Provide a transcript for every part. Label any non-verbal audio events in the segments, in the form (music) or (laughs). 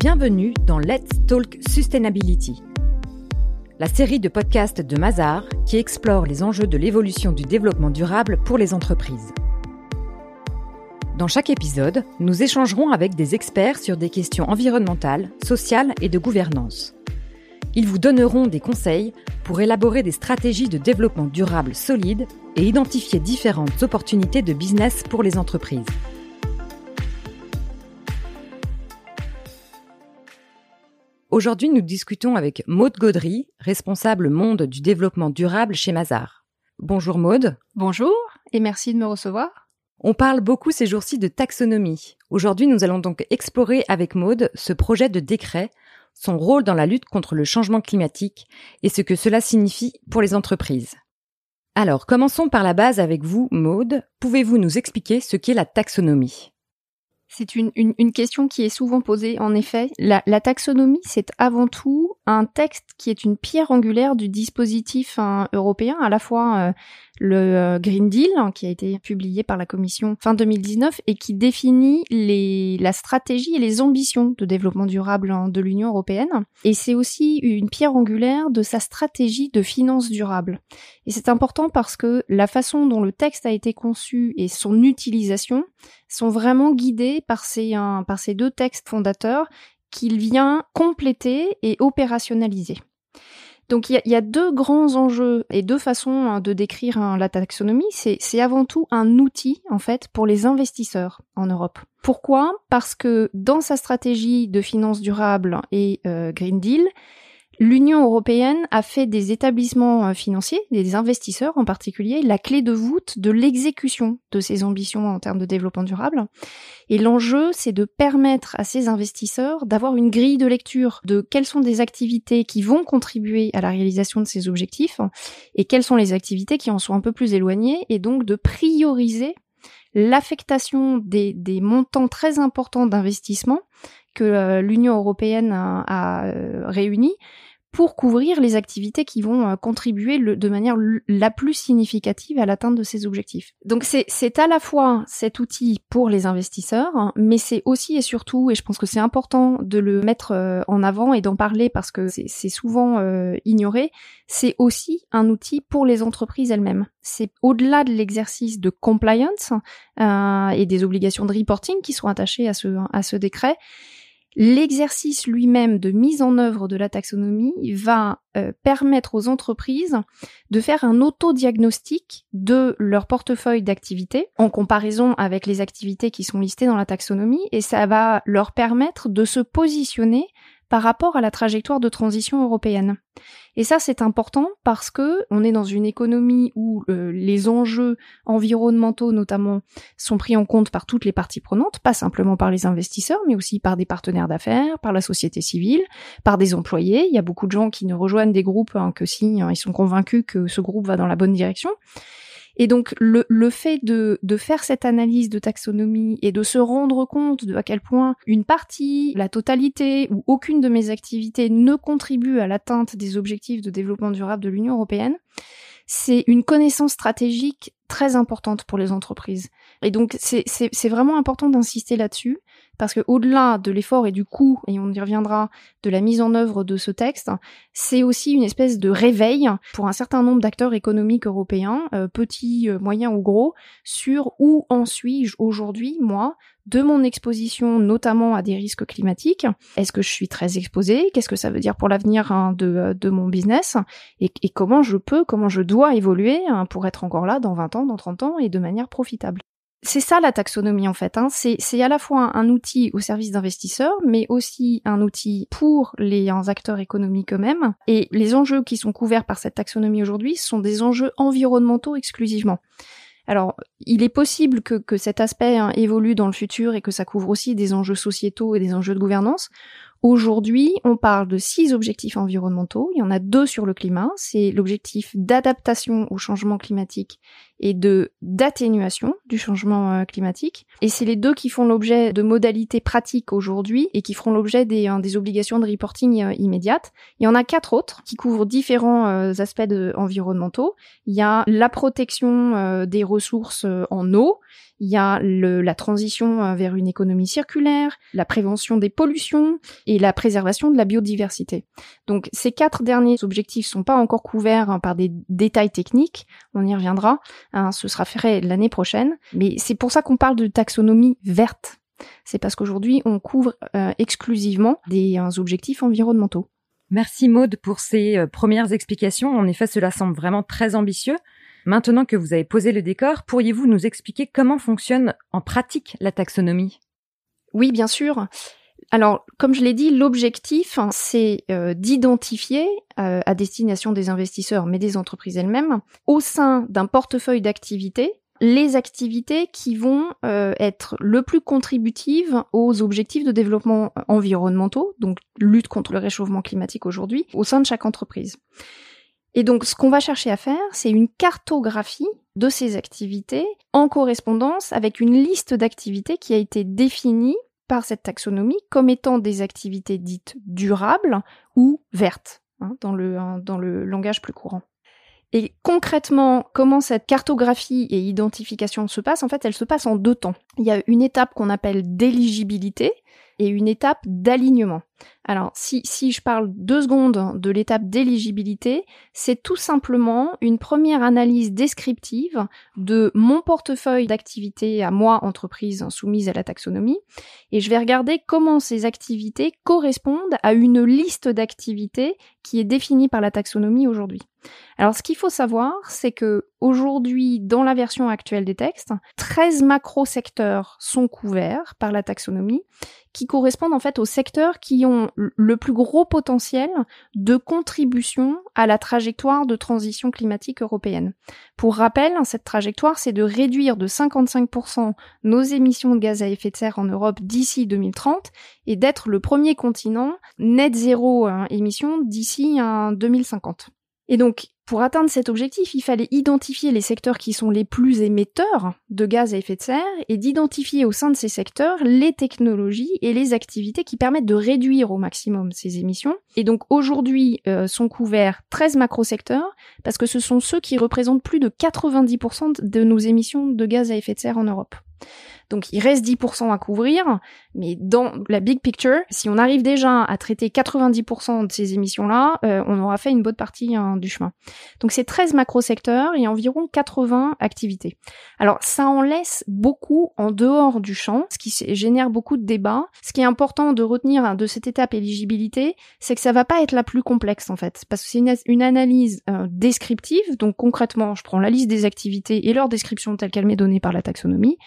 Bienvenue dans Let's Talk Sustainability, la série de podcasts de Mazar qui explore les enjeux de l'évolution du développement durable pour les entreprises. Dans chaque épisode, nous échangerons avec des experts sur des questions environnementales, sociales et de gouvernance. Ils vous donneront des conseils pour élaborer des stratégies de développement durable solides et identifier différentes opportunités de business pour les entreprises. Aujourd'hui, nous discutons avec Maude Gaudry, responsable monde du développement durable chez Mazar. Bonjour Maude. Bonjour et merci de me recevoir. On parle beaucoup ces jours-ci de taxonomie. Aujourd'hui, nous allons donc explorer avec Maude ce projet de décret, son rôle dans la lutte contre le changement climatique et ce que cela signifie pour les entreprises. Alors, commençons par la base avec vous, Maude. Pouvez-vous nous expliquer ce qu'est la taxonomie? C'est une, une, question qui est souvent posée, en effet. La, taxonomie, c'est avant tout un texte qui est une pierre angulaire du dispositif hein, européen, à la fois euh, le euh, Green Deal, hein, qui a été publié par la Commission fin 2019 et qui définit les, la stratégie et les ambitions de développement durable hein, de l'Union européenne. Et c'est aussi une pierre angulaire de sa stratégie de finances durables. Et c'est important parce que la façon dont le texte a été conçu et son utilisation sont vraiment guidés par ces, par ces deux textes fondateurs qu'il vient compléter et opérationnaliser. Donc il y, a, deux grands enjeux et deux façons hein, de décrire la taxonomie. C'est avant tout un outil en fait pour les investisseurs en Europe. Pourquoi? Parce que dans sa stratégie de finances durables et euh, Green Deal, L'Union européenne a fait des établissements euh, financiers, des investisseurs en particulier, la clé de voûte de l'exécution de ces ambitions en termes de développement durable. Et l'enjeu, c'est de permettre à ces investisseurs d'avoir une grille de lecture de quelles sont des activités qui vont contribuer à la réalisation de ces objectifs et quelles sont les activités qui en sont un peu plus éloignées et donc de prioriser l'affectation des, des montants très importants d'investissement que euh, l'Union européenne a, a euh, réunis pour couvrir les activités qui vont euh, contribuer de manière la plus significative à l'atteinte de ces objectifs. Donc c'est à la fois cet outil pour les investisseurs, hein, mais c'est aussi et surtout, et je pense que c'est important de le mettre euh, en avant et d'en parler parce que c'est souvent euh, ignoré, c'est aussi un outil pour les entreprises elles-mêmes. C'est au-delà de l'exercice de compliance et des obligations de reporting qui sont attachées à ce, à ce décret, L'exercice lui-même de mise en œuvre de la taxonomie va euh, permettre aux entreprises de faire un autodiagnostic de leur portefeuille d'activités en comparaison avec les activités qui sont listées dans la taxonomie et ça va leur permettre de se positionner par rapport à la trajectoire de transition européenne. Et ça, c'est important parce que on est dans une économie où euh, les enjeux environnementaux, notamment, sont pris en compte par toutes les parties prenantes, pas simplement par les investisseurs, mais aussi par des partenaires d'affaires, par la société civile, par des employés. Il y a beaucoup de gens qui ne rejoignent des groupes hein, que si hein, ils sont convaincus que ce groupe va dans la bonne direction. Et donc le, le fait de, de, faire cette analyse de taxonomie et de se rendre compte de à quel point une partie, la totalité ou aucune de mes activités ne contribue à l'atteinte des objectifs de développement durable de l'Union européenne, c'est une connaissance stratégique très importante pour les entreprises. Et donc c'est vraiment important d'insister là-dessus parce que au-delà de l'effort et du coût, et on y reviendra, de la mise en œuvre de ce texte, c'est aussi une espèce de réveil pour un certain nombre d'acteurs économiques européens, euh, petits, euh, moyens ou gros, sur où en suis-je aujourd'hui, moi, de mon exposition, notamment à des risques climatiques. Est-ce que je suis très exposée? Qu'est-ce que ça veut dire pour l'avenir hein, de, euh, de, mon business? Et, et, comment je peux, comment je dois évoluer hein, pour être encore là dans 20 ans, dans 30 ans et de manière profitable? C'est ça la taxonomie en fait. Hein. C'est à la fois un outil au service d'investisseurs, mais aussi un outil pour les acteurs économiques eux-mêmes. Et les enjeux qui sont couverts par cette taxonomie aujourd'hui sont des enjeux environnementaux exclusivement. Alors, il est possible que, cet aspect hein, évolue dans le futur et que ça couvre aussi des enjeux sociétaux et des enjeux de gouvernance. Aujourd'hui, on parle de six objectifs environnementaux. Il y en a deux sur le climat. C'est l'objectif d'adaptation au changement climatique et de d'atténuation du changement euh, climatique. Et c'est les deux qui font l'objet de modalités pratiques aujourd'hui et qui feront l'objet des, hein, obligations de reporting euh, immédiates. Il y en a quatre autres qui couvrent différents euh, aspects environnementaux. Il y a la protection des ressources en eau, il y a le, la transition euh, vers une économie circulaire, la prévention des pollutions et la préservation de la biodiversité. Donc ces quatre derniers objectifs sont pas encore couverts hein, par des détails techniques, on y reviendra, hein, ce sera fait l'année prochaine, mais c'est pour ça qu'on parle de taxonomie verte. C'est parce qu'aujourd'hui on couvre euh, exclusivement des euh, objectifs environnementaux. Merci Maude pour ces premières explications. En effet, cela semble vraiment très ambitieux. Maintenant que vous avez posé le décor, pourriez-vous nous expliquer comment fonctionne en pratique la taxonomie? Oui, bien sûr. Alors, comme je l'ai dit, l'objectif, hein, c'est euh, d'identifier euh, à destination des investisseurs, mais des entreprises elles-mêmes, au sein d'un portefeuille d'activités, les activités qui vont euh, être le plus contributives aux objectifs de développement environnementaux, donc lutte contre le réchauffement climatique aujourd'hui, au sein de chaque entreprise. Et donc, ce qu'on va chercher à faire, c'est une cartographie de ces activités en correspondance avec une liste d'activités qui a été définie par cette taxonomie comme étant des activités dites durables ou vertes, hein, dans, le, hein, dans le langage plus courant. Et concrètement, comment cette cartographie et identification se passe En fait, elle se passe en deux temps. Il y a une étape qu'on appelle d'éligibilité, et une étape d'alignement. Alors, si, si je parle deux secondes de l'étape d'éligibilité, c'est tout simplement une première analyse descriptive de mon portefeuille d'activités à moi, entreprise soumise à la taxonomie, et je vais regarder comment ces activités correspondent à une liste d'activités qui est définie par la taxonomie aujourd'hui. Alors, ce qu'il faut savoir, c'est que aujourd'hui, dans la version actuelle des textes, 13 macro-secteurs sont couverts par la taxonomie, qui correspondent en fait aux secteurs qui ont le plus gros potentiel de contribution à la trajectoire de transition climatique européenne. Pour rappel, cette trajectoire, c'est de réduire de 55% nos émissions de gaz à effet de serre en Europe d'ici 2030 et d'être le premier continent net zéro hein, émission d'ici 2050. Et donc, pour atteindre cet objectif, il fallait identifier les secteurs qui sont les plus émetteurs de gaz à effet de serre et d'identifier au sein de ces secteurs les technologies et les activités qui permettent de réduire au maximum ces émissions. Et donc aujourd'hui euh, sont couverts 13 macro-secteurs parce que ce sont ceux qui représentent plus de 90% de nos émissions de gaz à effet de serre en Europe. Donc il reste 10% à couvrir, mais dans la big picture, si on arrive déjà à traiter 90% de ces émissions-là, euh, on aura fait une bonne partie hein, du chemin. Donc c'est 13 macro-secteurs et environ 80 activités. Alors ça en laisse beaucoup en dehors du champ, ce qui génère beaucoup de débats. Ce qui est important de retenir de cette étape éligibilité, c'est que ça va pas être la plus complexe en fait, parce que c'est une, analyse euh, descriptive, donc concrètement je prends la liste des activités et leur description telle qu'elle m'est donnée par la taxonomie,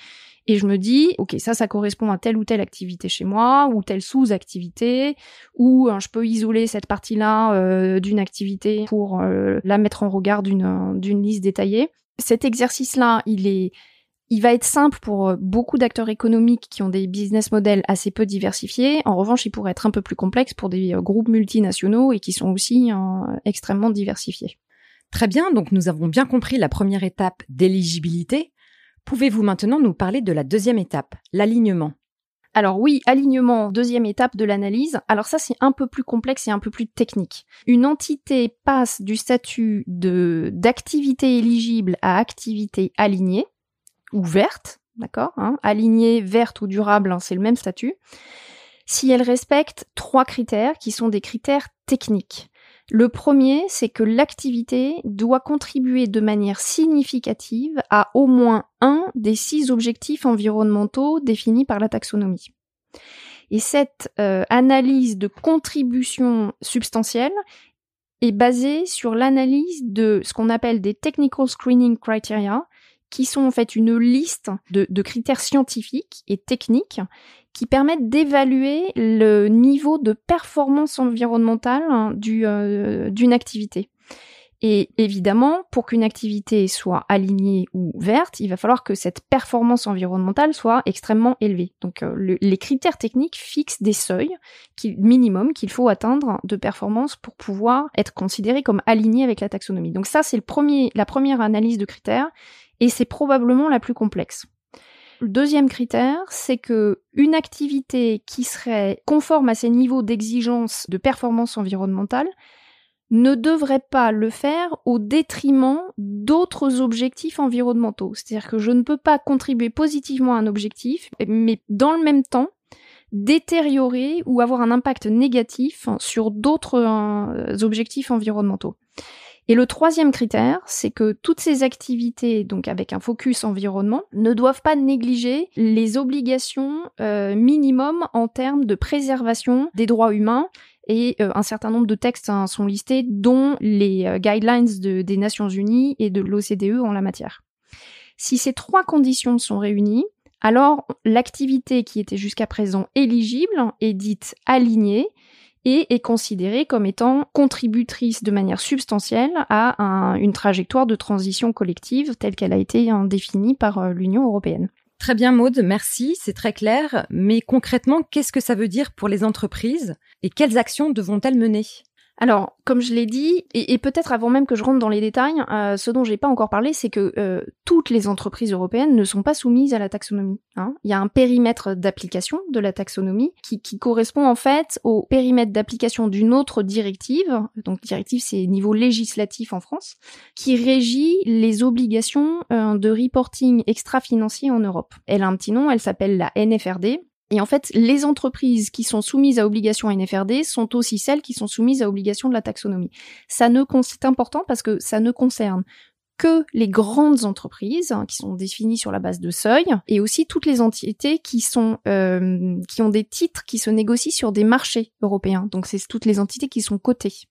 et je me dis, ok, ça, ça correspond à telle ou telle activité chez moi, ou telle sous-activité, ou hein, je peux isoler cette partie-là euh, d'une activité pour euh, la mettre en regard d'une d'une liste détaillée. Cet exercice-là, il est il va être simple pour euh, beaucoup d'acteurs économiques qui ont des business models assez peu diversifiés. En revanche, il pourrait être un peu plus complexe pour des groupes multinationaux et qui sont aussi extrêmement diversifiés. Très bien, donc nous avons bien compris la première étape d'éligibilité. Pouvez-vous maintenant nous parler de la deuxième étape, l'alignement? Alors oui, alignement, deuxième étape de l'analyse. Alors ça, c'est un peu plus complexe et un peu plus technique. Une entité passe du statut de d'activité éligible à activité alignée ou verte, d'accord hein, Alignée, verte ou durable, hein, c'est le même statut. Si elle respecte trois critères qui sont des critères techniques. Le premier, c'est que l'activité doit contribuer de manière significative à au moins un des six objectifs environnementaux définis par la taxonomie. Et cette euh, analyse de contribution substantielle est basée sur l'analyse de ce qu'on appelle des technical screening criteria, qui sont en fait une liste de critères scientifiques et techniques qui permettent d'évaluer le niveau de performance environnementale hein, euh, d'une activité. Et évidemment, pour qu'une activité soit alignée ou verte, il va falloir que cette performance environnementale soit extrêmement élevée. Donc euh, les critères techniques fixent des seuils qui, minimum qu'il faut atteindre de performance pour pouvoir être considéré comme aligné avec la taxonomie. Donc ça, c'est la première analyse de critères et c'est probablement la plus complexe. Le deuxième critère, c'est que une activité qui serait conforme à ces niveaux d'exigence de performance environnementale ne devrait pas le faire au détriment d'autres objectifs environnementaux. C'est-à-dire que je ne peux pas contribuer positivement à un objectif, mais dans le même temps, détériorer ou avoir un impact négatif sur d'autres euh, objectifs environnementaux. Et le troisième critère, c'est que toutes ces activités, donc avec un focus environnement, ne doivent pas négliger les obligations euh, minimum en termes de préservation des droits humains et euh, un certain nombre de textes hein, sont listés, dont les euh, guidelines des Nations Unies et de l'OCDE en la matière. Si ces trois conditions sont réunies, alors l'activité qui était jusqu'à présent éligible est dite alignée et est considérée comme étant contributrice de manière substantielle à une trajectoire de transition collective telle qu'elle a été hein, définie par euh, l'Union européenne. Très bien Maude, merci, c'est très clair. Mais concrètement, qu'est-ce que ça veut dire pour les entreprises et quelles actions devront-elles mener? Alors, comme je l'ai dit, et, peut-être avant même que je rentre dans les détails, euh, ce dont j'ai pas encore parlé, c'est que euh, toutes les entreprises européennes ne sont pas soumises à la taxonomie. Hein. Il y a un périmètre d'application de la taxonomie qui, correspond en fait au périmètre d'application d'une autre directive, donc directive c'est niveau législatif en France, qui régit les obligations euh, de reporting extra-financier en Europe. Elle a un petit nom, elle s'appelle la NFRD, et en fait, les entreprises qui sont soumises à obligation NFRD sont aussi celles qui sont soumises à obligation de la taxonomie. Ça ne, c'est important parce que ça ne concerne que les grandes entreprises hein, qui sont définies sur la base de seuil et aussi toutes les entités qui sont euh, qui ont des titres qui se négocient sur des marchés européens. Donc c'est toutes les entités qui sont cotées.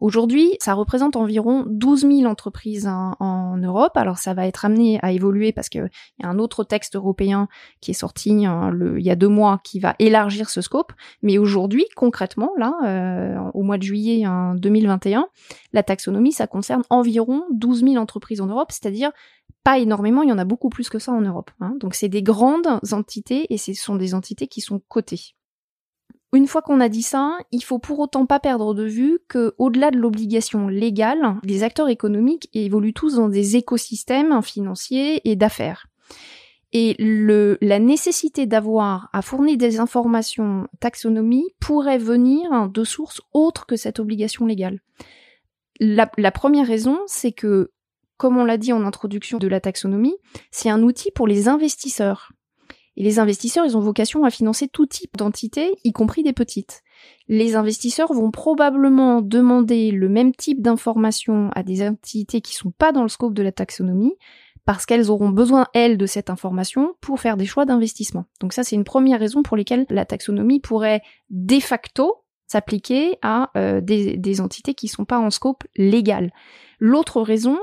Aujourd'hui, ça représente environ 12 000 entreprises en, Europe. Alors ça va être amené à évoluer parce qu'il y a un autre texte européen qui est sorti le, il y a deux mois qui va élargir ce scope. Mais aujourd'hui, concrètement, là, euh, au mois de juillet 2021, la taxonomie, ça concerne environ 12 000 entreprises en Europe, c'est-à-dire pas énormément, il y en a beaucoup plus que ça en Europe. Hein. Donc c'est des grandes entités et ce sont des entités qui sont cotées. Une fois qu'on a dit ça, il faut pour autant pas perdre de vue que, au-delà de l'obligation légale, les acteurs économiques évoluent tous dans des écosystèmes financiers et d'affaires. Et la nécessité d'avoir à fournir des informations taxonomie pourrait venir de sources autres que cette obligation légale. La première raison, c'est que, comme on l'a dit en introduction de la taxonomie, c'est un outil pour les investisseurs. Et les investisseurs, ils ont vocation à financer tout type d'entités, y compris des petites. Les investisseurs vont probablement demander le même type d'informations à des entités qui sont pas dans le scope de la taxonomie, parce qu'elles auront besoin, elles, de cette information pour faire des choix d'investissement. Donc ça, c'est une première raison pour laquelle la taxonomie pourrait de facto s'appliquer à euh, des, des entités qui sont pas en scope légal. L'autre raison,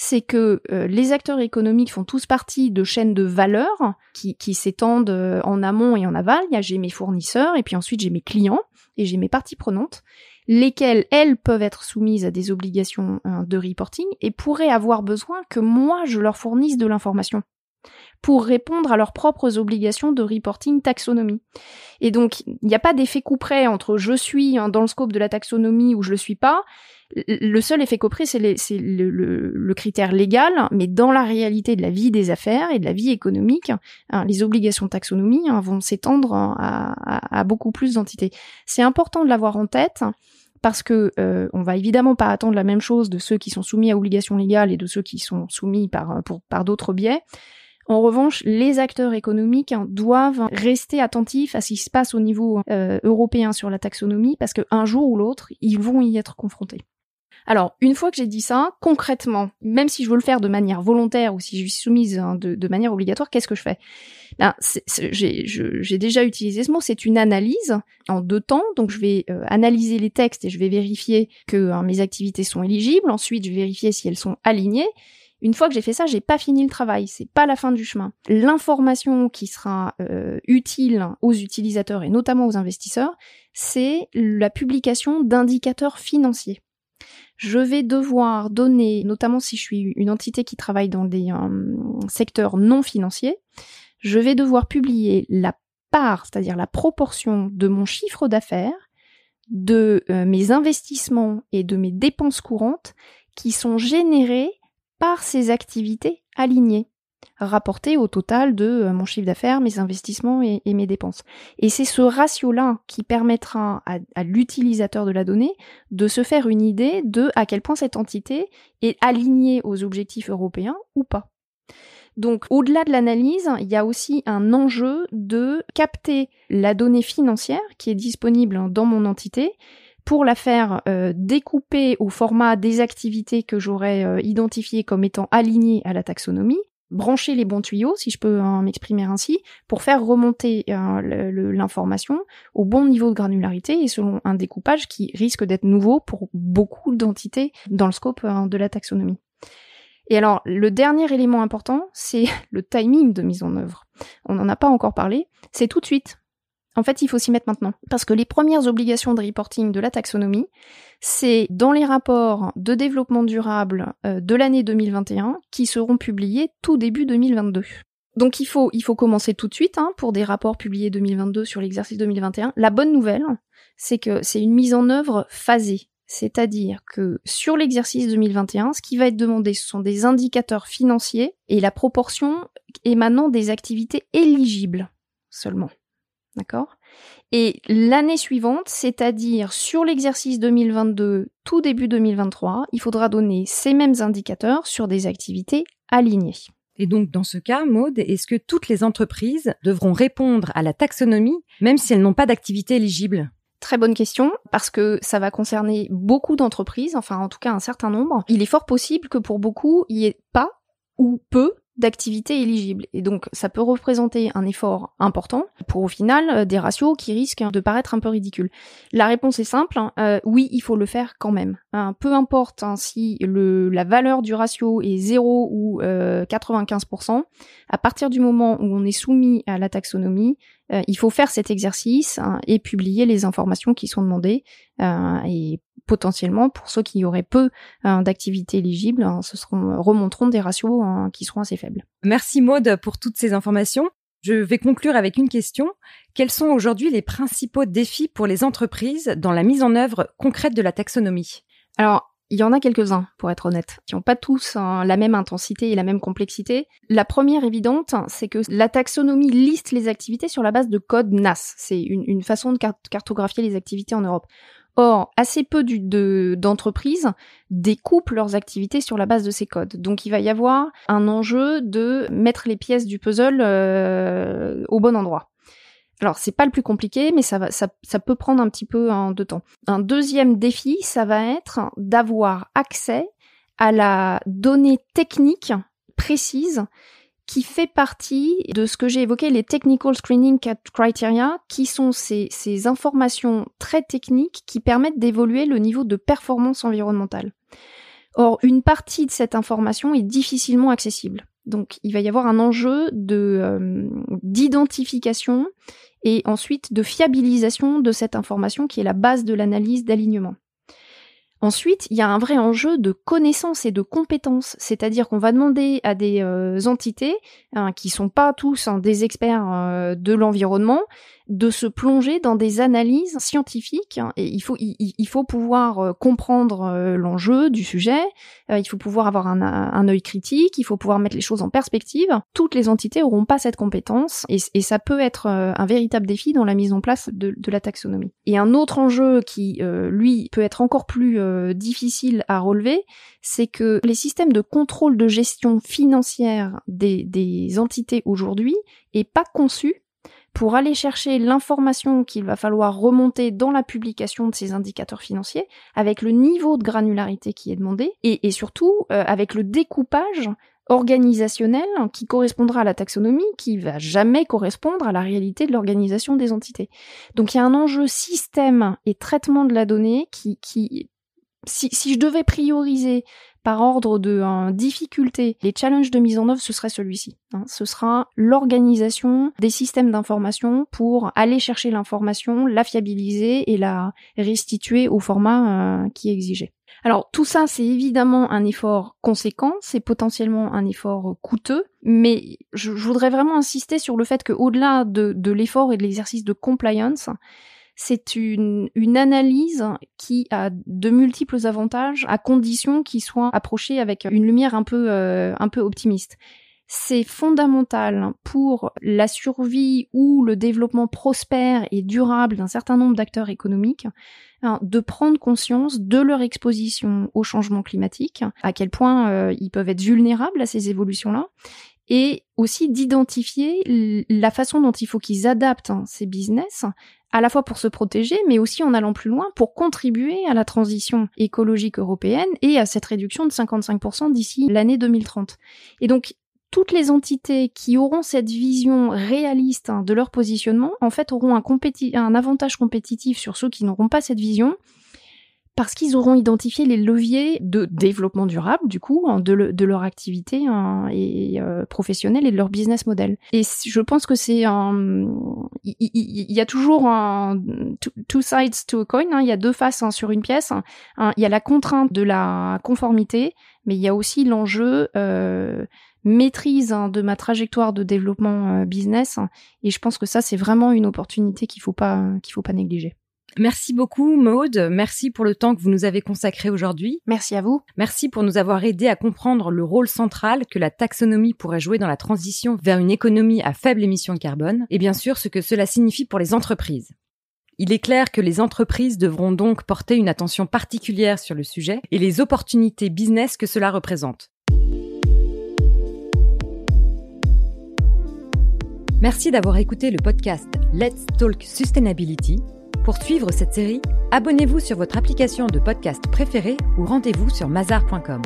c'est que euh, les acteurs économiques font tous partie de chaînes de valeur qui, qui s'étendent euh, en amont et en aval. Il y a j'ai mes fournisseurs et puis ensuite j'ai mes clients et j'ai mes parties prenantes, lesquelles elles peuvent être soumises à des obligations euh, de reporting et pourraient avoir besoin que moi je leur fournisse de l'information pour répondre à leurs propres obligations de reporting taxonomie. Et donc, il n'y a pas d'effet coup près entre je suis hein, dans le scope de la taxonomie ou je le suis pas. Le seul effet copré, c'est le, critère légal, mais dans la réalité de la vie des affaires et de la vie économique, hein, les obligations de taxonomie hein, vont s'étendre à, beaucoup plus d'entités. C'est important de l'avoir en tête parce que euh, on va évidemment pas attendre la même chose de ceux qui sont soumis à obligations légales et de ceux qui sont soumis par, par d'autres biais. En revanche, les acteurs économiques hein, doivent rester attentifs à ce qui se passe au niveau euh, européen sur la taxonomie parce qu'un jour ou l'autre, ils vont y être confrontés. Alors, une fois que j'ai dit ça, concrètement, même si je veux le faire de manière volontaire ou si je suis soumise hein, de, manière obligatoire, qu'est-ce que je fais? Ben, J'ai déjà utilisé ce mot, c'est une analyse en deux temps. Donc, je vais euh, analyser les textes et je vais vérifier que hein, mes activités sont éligibles. Ensuite, je vais vérifier si elles sont alignées. Une fois que j'ai fait ça, j'ai pas fini le travail, c'est pas la fin du chemin. L'information qui sera euh, utile aux utilisateurs et notamment aux investisseurs, c'est la publication d'indicateurs financiers je vais devoir donner, notamment si je suis une entité qui travaille dans des euh, secteurs non financiers, je vais devoir publier la part, c'est-à-dire la proportion de mon chiffre d'affaires, de euh, mes investissements et de mes dépenses courantes qui sont générés par ces activités alignées. rapporté au total de euh, mon chiffre d'affaires, mes investissements et, mes dépenses. Et c'est ce ratio-là qui permettra à, l'utilisateur de la donnée de se faire une idée de à quel point cette entité est alignée aux objectifs européens ou pas. Donc, au-delà de l'analyse, il y a aussi un enjeu de capter la donnée financière qui est disponible dans mon entité pour la faire euh, découper au format des activités que j'aurais euh, identifiées comme étant alignées à la taxonomie brancher les bons tuyaux, si je peux m'exprimer ainsi, pour faire remonter euh, l'information au bon niveau de granularité et selon un découpage qui risque d'être nouveau pour beaucoup d'entités dans le scope de la taxonomie. Et alors, le dernier élément important, c'est (laughs) le timing de mise en œuvre. On n'en a pas encore parlé, c'est tout de suite. En fait, il faut s'y mettre maintenant. Parce que les premières obligations de reporting de la taxonomie, c'est dans les rapports de développement durable euh, de l'année 2021 qui seront publiés tout début 2022. Donc il faut, il faut commencer tout de suite hein, pour des rapports publiés 2022 sur l'exercice 2021. La bonne nouvelle, c'est que c'est une mise en œuvre phasée. C'est-à-dire que sur l'exercice 2021, ce qui va être demandé, ce sont des indicateurs financiers et la proportion émanant des activités éligibles seulement. D'accord? Et l'année suivante, c'est-à-dire sur l'exercice 2022, tout début 2023, il faudra donner ces mêmes indicateurs sur des activités alignées. Et donc, dans ce cas, Maude, est-ce que toutes les entreprises devront répondre à la taxonomie, même si elles n'ont pas d'activité éligible? Très bonne question, parce que ça va concerner beaucoup d'entreprises, enfin en tout cas un certain nombre. Il est fort possible que pour beaucoup, il n'y ait pas ou peu d'activités éligibles. Et donc, ça peut représenter un effort important pour au final euh, des ratios qui risquent de paraître un peu ridicules. La réponse est simple, hein, euh, oui, il faut le faire quand même. Hein, peu importe hein, si la valeur du ratio est 0 ou 95%, euh, à partir du moment où on est soumis à la taxonomie, il faut faire cet exercice et publier les informations qui sont demandées. et potentiellement, pour ceux qui auraient peu euh, d'activités éligibles, hein, ce seront, remonteront des ratios hein, qui seront assez faibles. Merci Maude pour toutes ces informations. Je vais conclure avec une question. Quels sont aujourd'hui les principaux défis pour les entreprises dans la mise en œuvre concrète de la taxonomie? Alors, il y en a quelques-uns, pour être honnête, qui n'ont pas tous hein, la même intensité et la même complexité. La première évidente, c'est que la taxonomie liste les activités sur la base de code NAS. C'est une, une façon de cartographier les activités en Europe. Or, assez peu d'entreprises découpent leurs activités sur la base de ces codes. Donc, il va y avoir un enjeu de mettre les pièces du puzzle euh, au bon endroit. Alors, c'est pas le plus compliqué, mais ça, va, ça, ça peut prendre un petit peu hein, de temps. Un deuxième défi, ça va être d'avoir accès à la donnée technique précise qui fait partie de ce que j'ai évoqué, les Technical Screening Criteria, qui sont ces, ces informations très techniques qui permettent d'évoluer le niveau de performance environnementale. Or, une partie de cette information est difficilement accessible. Donc, il va y avoir un enjeu de euh, d'identification et ensuite de fiabilisation de cette information qui est la base de l'analyse d'alignement. Ensuite, il y a un vrai enjeu de connaissance et de compétences, c'est-à-dire qu'on va demander à des euh, entités hein, qui sont pas tous hein, des experts euh, de l'environnement de se plonger dans des analyses scientifiques. Hein, il faut, pouvoir euh, comprendre l'enjeu du sujet, il faut pouvoir avoir un, œil critique, il faut pouvoir mettre les choses en perspective. Toutes les entités auront pas cette compétence et, ça peut être un véritable défi dans la mise en place de la taxonomie. Et un autre enjeu qui, lui, peut être encore plus difficile à relever, c'est que les systèmes de contrôle de gestion financière des, entités aujourd'hui est pas conçu pour aller chercher l'information qu'il va falloir remonter dans la publication de ces indicateurs financiers, avec le niveau de granularité qui est demandé, et, surtout euh, avec le découpage organisationnel qui correspondra à la taxonomie, qui va jamais correspondre à la réalité de l'organisation des entités. Donc il y a un enjeu système et traitement de la donnée qui si, je devais prioriser par ordre de difficulté, les challenges de mise en œuvre, ce serait celui-ci. Hein. Ce sera l'organisation des systèmes d'information pour aller chercher l'information, la fiabiliser et la restituer au format euh, qui est exigé. Alors tout ça, c'est évidemment un effort conséquent, c'est potentiellement un effort coûteux, mais je, voudrais vraiment insister sur le fait qu'au-delà de, de l'effort et de l'exercice de compliance, c'est une, une analyse qui a de multiples avantages à condition qu'il soit approché avec une lumière un peu, euh, un peu optimiste. c'est fondamental pour la survie ou le développement prospère et durable d'un certain nombre d'acteurs économiques hein, de prendre conscience de leur exposition au changement climatique, à quel point euh, ils peuvent être vulnérables à ces évolutions-là, et aussi d'identifier la façon dont il faut qu'ils adaptent hein, ces business à la fois pour se protéger, mais aussi en allant plus loin pour contribuer à la transition écologique européenne et à cette réduction de 55% d'ici l'année 2030. Et donc, toutes les entités qui auront cette vision réaliste hein, de leur positionnement, en fait, auront un, un avantage compétitif sur ceux qui n'auront pas cette vision, parce qu'ils auront identifié les leviers de développement durable, du coup, hein, de, leur activité hein, et, euh, professionnelle et de leur business model. Et je pense que c'est un... Il y, a toujours un two sides to a coin, il y a deux faces sur une pièce. Il y a la contrainte de la conformité, mais il y a aussi l'enjeu... Euh, maîtrise hein, de ma trajectoire de développement euh, business. Et je pense que ça, c'est vraiment une opportunité qu'il faut pas qu'il faut pas négliger. Merci beaucoup Maude, merci pour le temps que vous nous avez consacré aujourd'hui. Merci à vous. Merci pour nous avoir aidé à comprendre le rôle central que la taxonomie pourrait jouer dans la transition vers une économie à faible émission de carbone et bien sûr ce que cela signifie pour les entreprises. Il est clair que les entreprises devront donc porter une attention particulière sur le sujet et les opportunités business que cela représente. Merci d'avoir écouté le podcast Let's Talk Sustainability. Pour suivre cette série, abonnez-vous sur votre application de podcast préférée ou rendez-vous sur mazar.com.